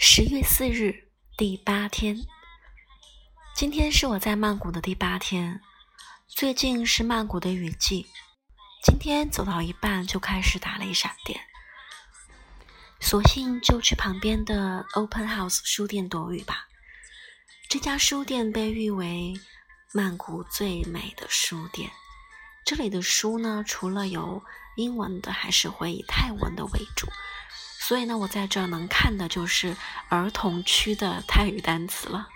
十月四日，第八天。今天是我在曼谷的第八天。最近是曼谷的雨季，今天走到一半就开始打雷闪电，索性就去旁边的 Open House 书店躲雨吧。这家书店被誉为曼谷最美的书店。这里的书呢，除了有英文的，还是会以泰文的为主。所以呢，我在这儿能看的就是儿童区的泰语单词了。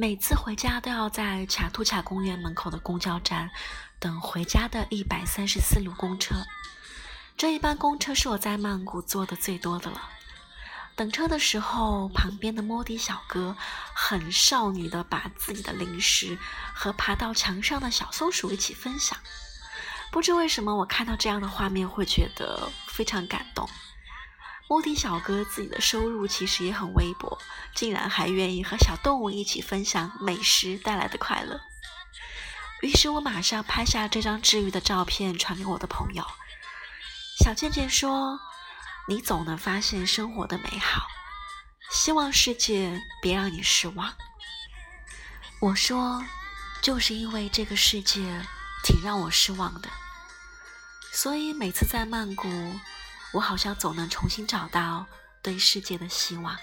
每次回家都要在卡图卡公园门口的公交站等回家的一百三十四路公车。这一班公车是我在曼谷坐的最多的了。等车的时候，旁边的摩的小哥很少女的把自己的零食和爬到墙上的小松鼠一起分享。不知为什么，我看到这样的画面会觉得非常感动。摩的小哥自己的收入其实也很微薄，竟然还愿意和小动物一起分享美食带来的快乐。于是我马上拍下这张治愈的照片，传给我的朋友。小健健说：“你总能发现生活的美好，希望世界别让你失望。”我说：“就是因为这个世界挺让我失望的，所以每次在曼谷。”我好像总能重新找到对世界的希望。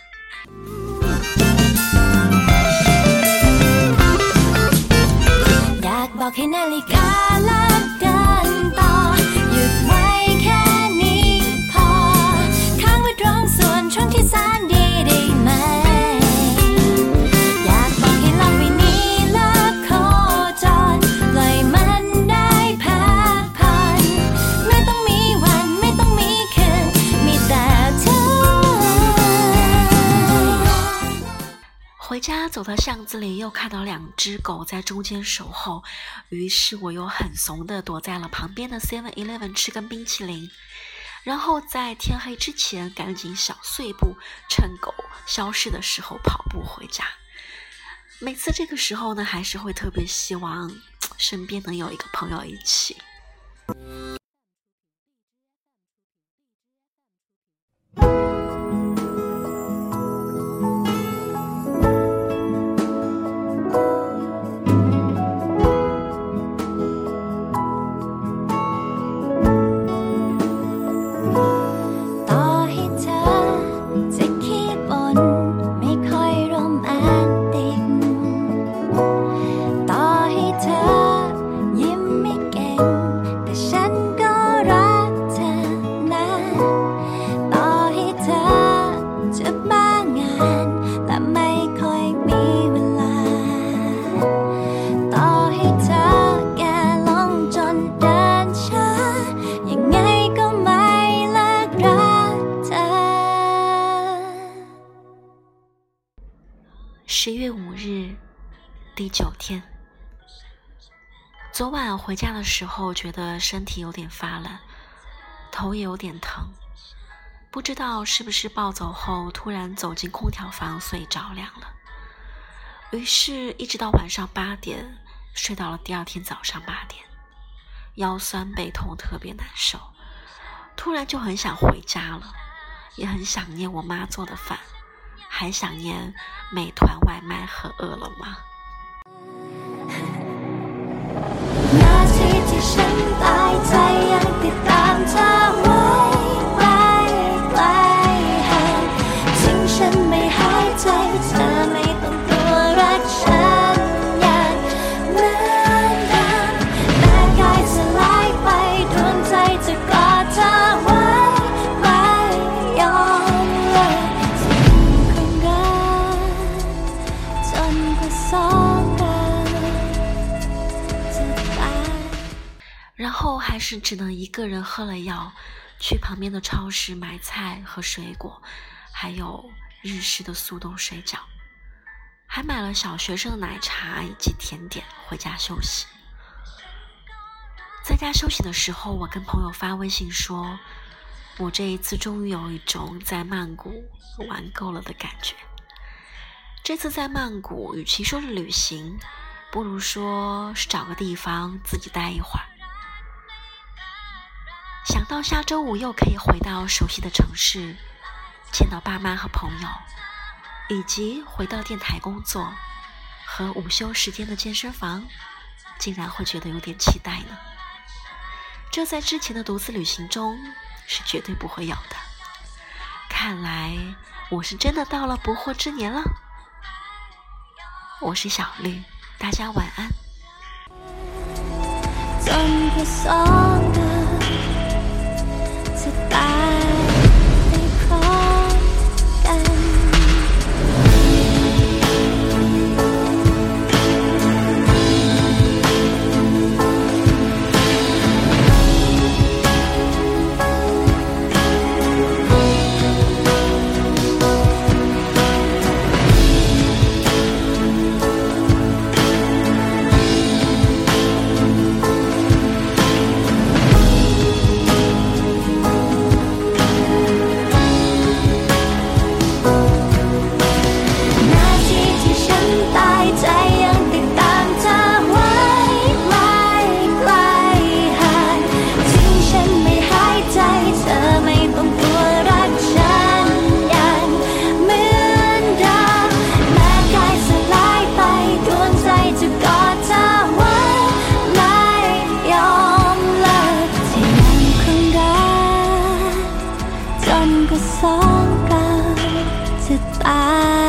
走到巷子里，又看到两只狗在中间守候，于是我又很怂的躲在了旁边的 Seven Eleven 吃根冰淇淋，然后在天黑之前赶紧小碎步，趁狗消失的时候跑步回家。每次这个时候呢，还是会特别希望身边能有一个朋友一起。九天。昨晚回家的时候，觉得身体有点发冷，头也有点疼，不知道是不是暴走后突然走进空调房，所以着凉了。于是，一直到晚上八点，睡到了第二天早上八点，腰酸背痛，特别难受。突然就很想回家了，也很想念我妈做的饭。还想念美团外卖和饿了么。 ฉันตายใจยังติดตามเธอ 然后还是只能一个人喝了药，去旁边的超市买菜和水果，还有日式的速冻水饺。还买了小学生的奶茶以及甜点回家休息。在家休息的时候，我跟朋友发微信说：“我这一次终于有一种在曼谷玩够了的感觉。这次在曼谷，与其说是旅行，不如说是找个地方自己待一会儿。想到下周五又可以回到熟悉的城市，见到爸妈和朋友，以及回到电台工作和午休时间的健身房，竟然会觉得有点期待呢。”这在之前的独自旅行中是绝对不会有的。看来我是真的到了不惑之年了。我是小绿，大家晚安。Bye. 爱